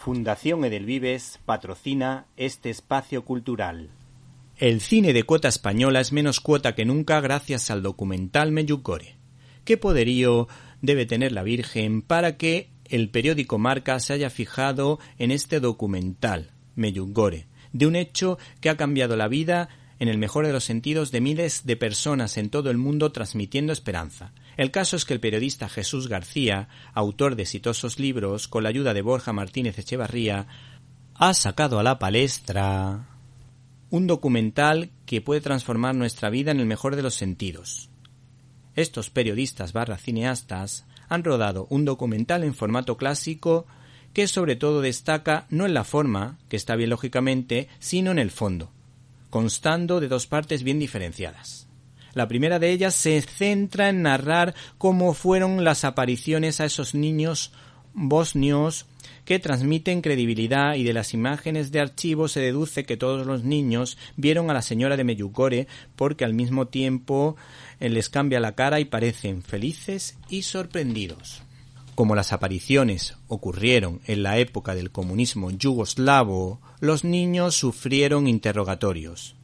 Fundación Edelvives patrocina este espacio cultural. El cine de cuota española es menos cuota que nunca gracias al documental Meyugore. ¿Qué poderío debe tener la Virgen para que el periódico Marca se haya fijado en este documental Meyugore, de un hecho que ha cambiado la vida en el mejor de los sentidos de miles de personas en todo el mundo transmitiendo esperanza. El caso es que el periodista Jesús García, autor de exitosos libros, con la ayuda de Borja Martínez Echevarría, ha sacado a la palestra un documental que puede transformar nuestra vida en el mejor de los sentidos. Estos periodistas barra cineastas han rodado un documental en formato clásico que sobre todo destaca no en la forma, que está bien lógicamente, sino en el fondo constando de dos partes bien diferenciadas. La primera de ellas se centra en narrar cómo fueron las apariciones a esos niños bosnios que transmiten credibilidad y de las imágenes de archivo se deduce que todos los niños vieron a la señora de Meyugore porque al mismo tiempo eh, les cambia la cara y parecen felices y sorprendidos. Como las apariciones ocurrieron en la época del comunismo yugoslavo, los niños sufrieron interrogatorios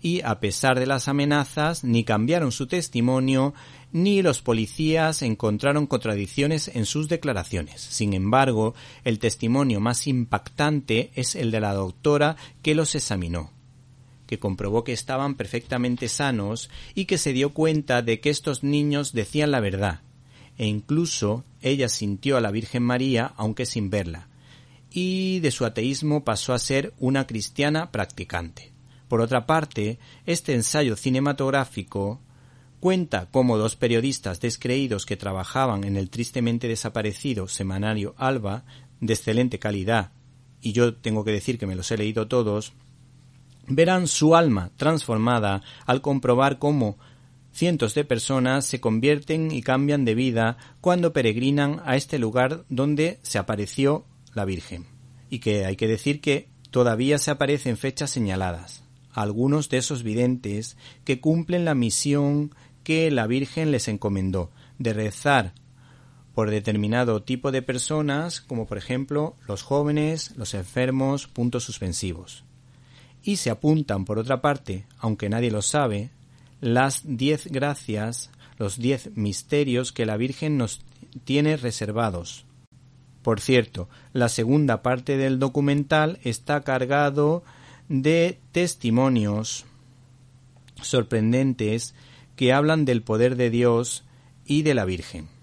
y, a pesar de las amenazas, ni cambiaron su testimonio ni los policías encontraron contradicciones en sus declaraciones. Sin embargo, el testimonio más impactante es el de la doctora que los examinó que comprobó que estaban perfectamente sanos y que se dio cuenta de que estos niños decían la verdad, e incluso ella sintió a la Virgen María aunque sin verla, y de su ateísmo pasó a ser una cristiana practicante. Por otra parte, este ensayo cinematográfico cuenta cómo dos periodistas descreídos que trabajaban en el tristemente desaparecido semanario Alba, de excelente calidad, y yo tengo que decir que me los he leído todos, verán su alma transformada al comprobar cómo Cientos de personas se convierten y cambian de vida cuando peregrinan a este lugar donde se apareció la Virgen. Y que hay que decir que todavía se aparece en fechas señaladas. Algunos de esos videntes que cumplen la misión que la Virgen les encomendó, de rezar por determinado tipo de personas, como por ejemplo los jóvenes, los enfermos, puntos suspensivos. Y se apuntan, por otra parte, aunque nadie lo sabe, las diez gracias, los diez misterios que la Virgen nos tiene reservados. Por cierto, la segunda parte del documental está cargado de testimonios sorprendentes que hablan del poder de Dios y de la Virgen.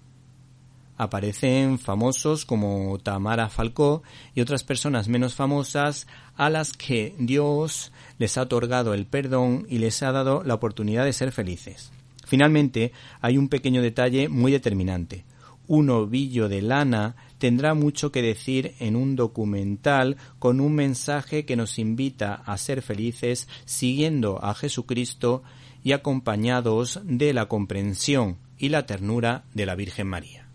Aparecen famosos como Tamara Falcó y otras personas menos famosas a las que Dios les ha otorgado el perdón y les ha dado la oportunidad de ser felices. Finalmente, hay un pequeño detalle muy determinante. Un ovillo de lana tendrá mucho que decir en un documental con un mensaje que nos invita a ser felices siguiendo a Jesucristo y acompañados de la comprensión y la ternura de la Virgen María.